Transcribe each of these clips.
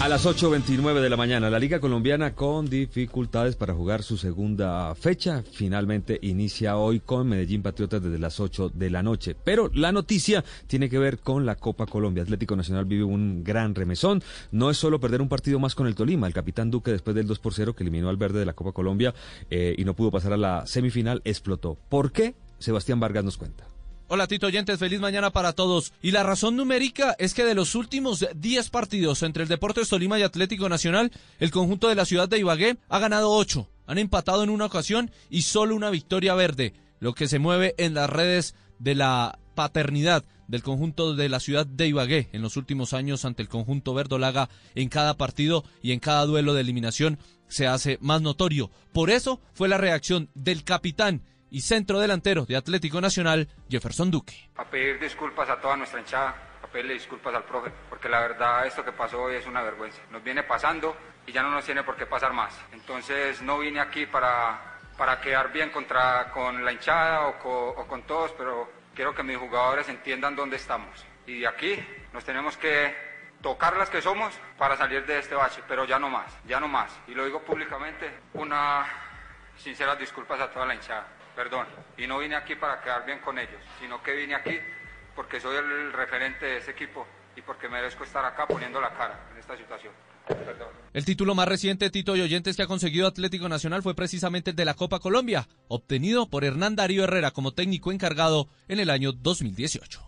A las 8.29 de la mañana, la Liga Colombiana con dificultades para jugar su segunda fecha. Finalmente inicia hoy con Medellín Patriotas desde las 8 de la noche. Pero la noticia tiene que ver con la Copa Colombia. Atlético Nacional vive un gran remesón. No es solo perder un partido más con el Tolima. El capitán Duque, después del 2 por 0 que eliminó al verde de la Copa Colombia eh, y no pudo pasar a la semifinal, explotó. ¿Por qué? Sebastián Vargas nos cuenta. Hola Tito Oyentes, feliz mañana para todos. Y la razón numérica es que de los últimos 10 partidos entre el Deportes Tolima y Atlético Nacional, el conjunto de la ciudad de Ibagué ha ganado 8, han empatado en una ocasión y solo una victoria verde, lo que se mueve en las redes de la paternidad del conjunto de la ciudad de Ibagué en los últimos años ante el conjunto verdolaga en cada partido y en cada duelo de eliminación se hace más notorio. Por eso fue la reacción del capitán y centro delantero de Atlético Nacional, Jefferson Duque. A pedir disculpas a toda nuestra hinchada, a pedirle disculpas al profe, porque la verdad esto que pasó hoy es una vergüenza. Nos viene pasando y ya no nos tiene por qué pasar más. Entonces no vine aquí para, para quedar bien contra, con la hinchada o o con todos, pero quiero que mis jugadores entiendan dónde estamos. Y de aquí nos tenemos que tocar las que somos para salir de este bache, pero ya no más, ya no más. Y lo digo públicamente, una sinceras disculpas a toda la hinchada perdón. Y no vine aquí para quedar bien con ellos, sino que vine aquí porque soy el referente de ese equipo y porque merezco estar acá poniendo la cara en esta situación. El título más reciente, Tito y oyentes, que ha conseguido Atlético Nacional fue precisamente el de la Copa Colombia, obtenido por Hernán Darío Herrera como técnico encargado en el año 2018.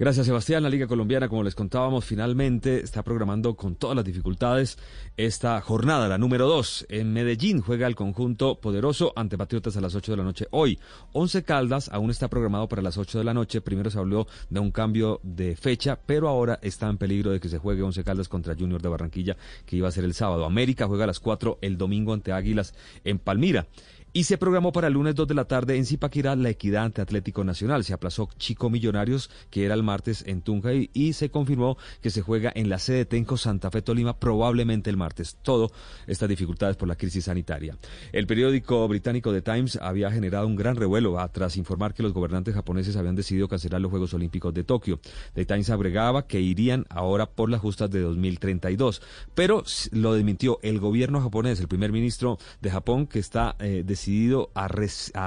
Gracias, Sebastián. La Liga Colombiana, como les contábamos, finalmente está programando con todas las dificultades esta jornada, la número dos. En Medellín juega el conjunto poderoso ante Patriotas a las 8 de la noche. Hoy, Once Caldas aún está programado para las 8 de la noche. Primero se habló de un cambio de fecha, pero ahora está en peligro de que se juegue Once Caldas contra Junior de Barranquilla, que iba a ser el sábado. América juega a las 4 el domingo ante Águilas en Palmira. Y se programó para el lunes 2 de la tarde en Zipaquirá la equidad ante Atlético Nacional. Se aplazó Chico Millonarios, que era el martes en Tunja, y, se confirmó que se juega en la sede Tenco Santa Fe Tolima, probablemente el martes. Todo estas dificultades por la crisis sanitaria. El periódico británico The Times había generado un gran revuelo tras informar que los gobernantes japoneses habían decidido cancelar los Juegos Olímpicos de Tokio. The Times agregaba que irían ahora por las justas de 2032. Pero lo desmintió el gobierno japonés, el primer ministro de Japón, que está eh, decidido a,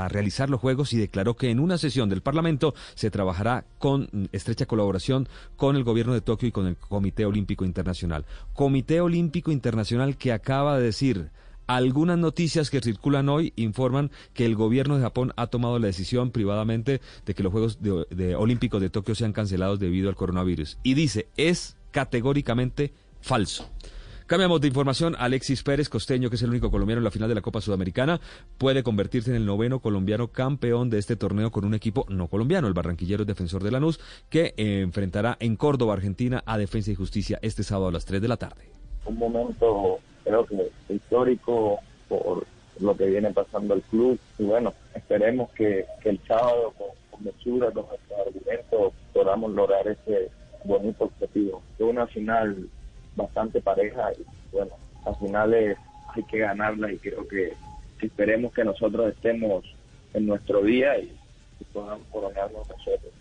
realizar los Juegos y declaró que en una sesión del Parlamento se trabajará con estrecha colaboración con el gobierno de Tokio y con el Comité Olímpico Internacional. Comité Olímpico Internacional que acaba de decir algunas noticias que circulan hoy informan que el gobierno de Japón ha tomado la decisión privadamente de que los Juegos Olímpicos de Tokio sean cancelados debido al coronavirus. Y dice, es categóricamente falso. Cambiamos de información. Alexis Pérez, costeño, que es el único colombiano en la final de la Copa Sudamericana, puede convertirse en el noveno colombiano campeón de este torneo con un equipo no colombiano. El barranquillero defensor de Lanús, que eh, enfrentará en Córdoba, Argentina, a Defensa y Justicia este sábado a las 3 de la tarde. Un momento, creo que histórico por lo que viene pasando el club. Y bueno, esperemos que, el sábado, con, con mesura, con nuestros argumentos, podamos lograr ese bonito objetivo. Es una final bastante pareja y bueno, al final hay que ganarla y creo que esperemos que nosotros estemos en nuestro día y, y podamos coronarnos nosotros.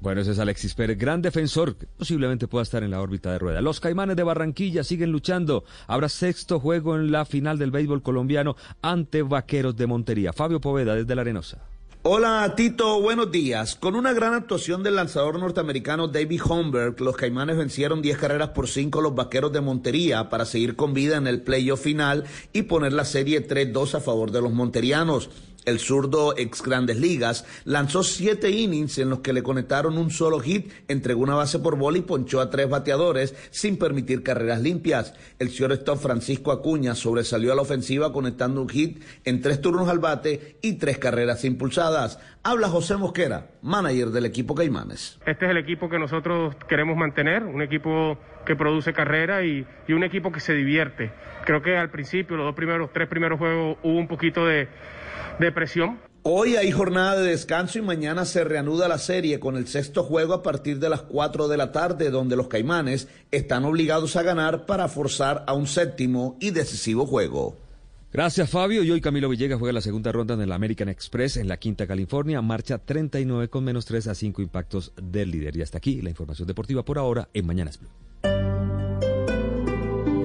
Bueno, ese es Alexis Pérez, gran defensor, que posiblemente pueda estar en la órbita de rueda. Los Caimanes de Barranquilla siguen luchando. Habrá sexto juego en la final del béisbol colombiano ante Vaqueros de Montería. Fabio Poveda desde La Arenosa. Hola Tito, buenos días. Con una gran actuación del lanzador norteamericano David Holmberg, los Caimanes vencieron 10 carreras por 5 a los Vaqueros de Montería para seguir con vida en el playoff final y poner la serie 3-2 a favor de los monterianos. El zurdo ex grandes ligas lanzó siete innings en los que le conectaron un solo hit, entregó una base por bola y ponchó a tres bateadores sin permitir carreras limpias. El shortstop Francisco Acuña sobresalió a la ofensiva conectando un hit en tres turnos al bate y tres carreras impulsadas. Habla José Mosquera, manager del equipo Caimanes. Este es el equipo que nosotros queremos mantener, un equipo que produce carrera y, y un equipo que se divierte. Creo que al principio, los dos primeros, tres primeros juegos, hubo un poquito de depresión. Hoy hay jornada de descanso y mañana se reanuda la serie con el sexto juego a partir de las 4 de la tarde, donde los caimanes están obligados a ganar para forzar a un séptimo y decisivo juego. Gracias Fabio. Y hoy Camilo Villegas juega la segunda ronda en el American Express en la Quinta California. Marcha 39 con menos 3 a 5 impactos del líder. Y hasta aquí la información deportiva por ahora en Mañanas Blue.